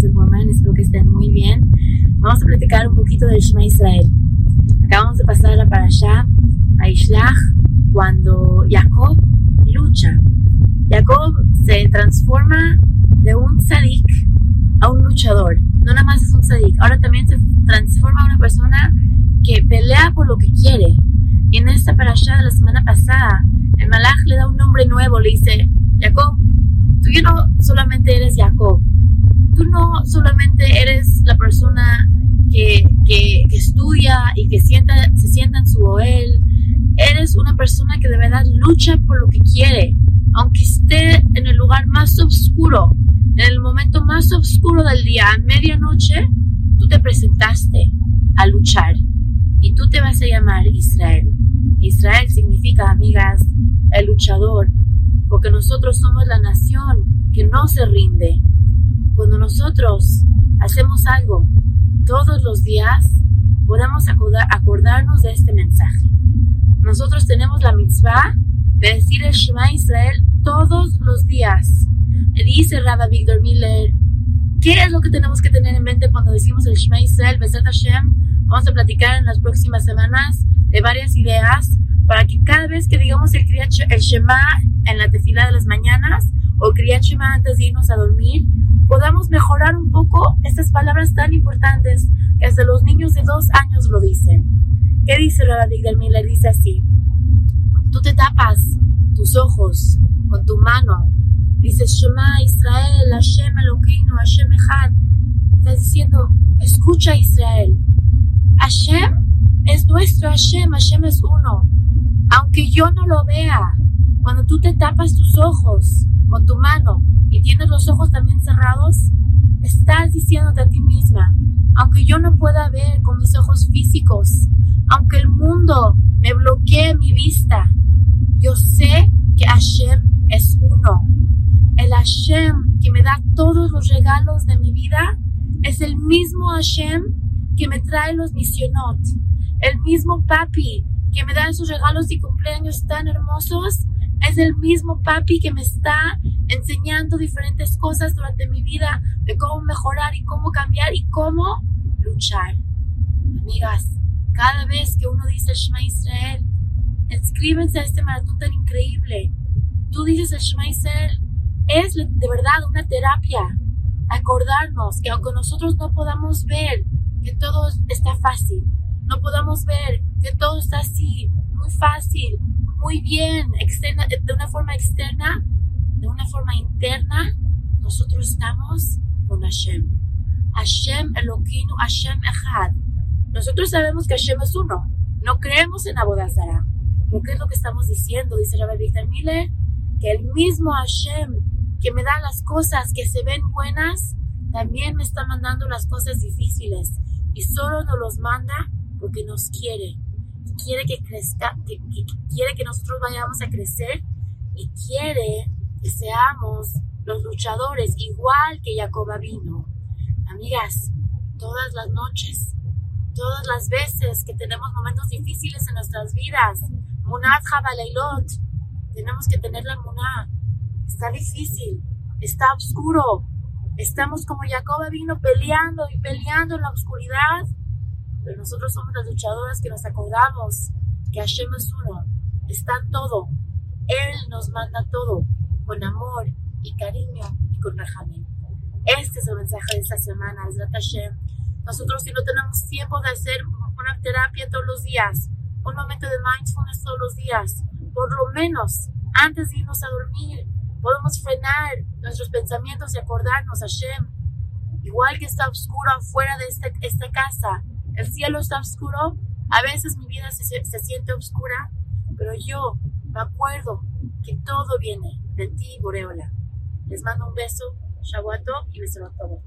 Hesed Woman, espero que estén muy bien. Vamos a platicar un poquito del Shema Israel. Acabamos de pasar a Parashá, a Ishlach, cuando Jacob lucha. Jacob se transforma de un tzadik a un luchador. No nada más es un tzadik, ahora también se transforma a una persona que pelea por lo que quiere. Y en esta parasha de la semana pasada, el malach le da un nombre nuevo, le dice, Jacob, tú ya no solamente eres Jacob, tú no solamente eres la persona que, estudia y que sienta, se sienta en su oel, eres una persona que de verdad lucha por lo que quiere, aunque esté en el lugar más oscuro, en el momento más oscuro del día, a medianoche, tú te presentaste a luchar y tú te vas a llamar Israel. Israel significa, amigas, el luchador, porque nosotros somos la nación que no se rinde. Cuando nosotros hacemos algo todos los días, podemos acordarnos de este mensaje. Nosotros tenemos la mitzvah de decir el Shema Israel todos los días. Dice Rabbi Victor Miller, ¿qué es lo que tenemos que tener en mente cuando decimos el Shema Israel, Hashem? Vamos a platicar en las próximas semanas de varias ideas para que cada vez que digamos el, el Shema en la tefila de las mañanas o Kriyat Shema antes de irnos a dormir, podamos mejorar un poco estas palabras tan importantes que hasta los niños de dos años lo dicen. ¿Qué dice Rabbi Victor Miller? Dice así, tú te tapas tus ojos con tu mano, dices Shema Israel, Hashem Eloquino, Hashem Echad, estás diciendo, escucha Israel, Hashem es nuestro Hashem, Hashem es uno. Aunque yo no lo vea, cuando tú te tapas tus ojos con tu mano y tienes los ojos también cerrados, estás diciéndote a ti misma, aunque yo no pueda ver con mis ojos físicos, aunque el mundo me bloquee mi vista, yo sé que Hashem es uno. El Hashem que me da todos los regalos de mi vida es el mismo Hashem que me trae los misionot, el mismo papi que me da esos regalos y cumpleaños tan hermosos, es el mismo papi que me está enseñando diferentes cosas durante mi vida de cómo mejorar y cómo cambiar y cómo luchar. Amigas, cada vez que uno dice Shema Israel, escríbense a este maratón tan increíble. Tú dices Shema Israel, es de verdad una terapia. Acordarnos que aunque nosotros no podamos ver que todo está fácil, no podamos ver que todo está así, muy fácil, muy bien, externa, de una forma externa, de una forma interna, nosotros estamos con Hashem. Hashem Eloquino, Hashem Echad. Nosotros sabemos que Hashem es uno. No creemos en Abodazara. ¿Pero qué es lo que estamos diciendo? Dice Rabbi Victor Miller, que el mismo Hashem que me da las cosas que se ven buenas, también me está mandando las cosas difíciles y solo nos los manda porque nos quiere. Quiere que crezca, quiere que nosotros vayamos a crecer y quiere que seamos los luchadores igual que Jacoba vino. Amigas, todas las noches, todas las veces que tenemos momentos difíciles en nuestras vidas, Munat Jabaleilot, tenemos que tener la Munat. Está difícil, está oscuro, Estamos como Jacoba vino peleando y peleando en la oscuridad, pero nosotros somos las luchadoras que nos acordamos que Hashem es uno, está todo. Él nos manda todo con amor y cariño y con rajamín. Este es el mensaje de esta semana, es Hashem. Nosotros si no tenemos tiempo de hacer una terapia todos los días, un momento de mindfulness todos los días, por lo menos antes de irnos a dormir, Podemos frenar nuestros pensamientos y acordarnos, Hashem, igual que está oscuro afuera de esta, esta casa, el cielo está oscuro, a veces mi vida se, se siente oscura, pero yo me acuerdo que todo viene de ti, Boreola. Les mando un beso, Shawato y beso a todos.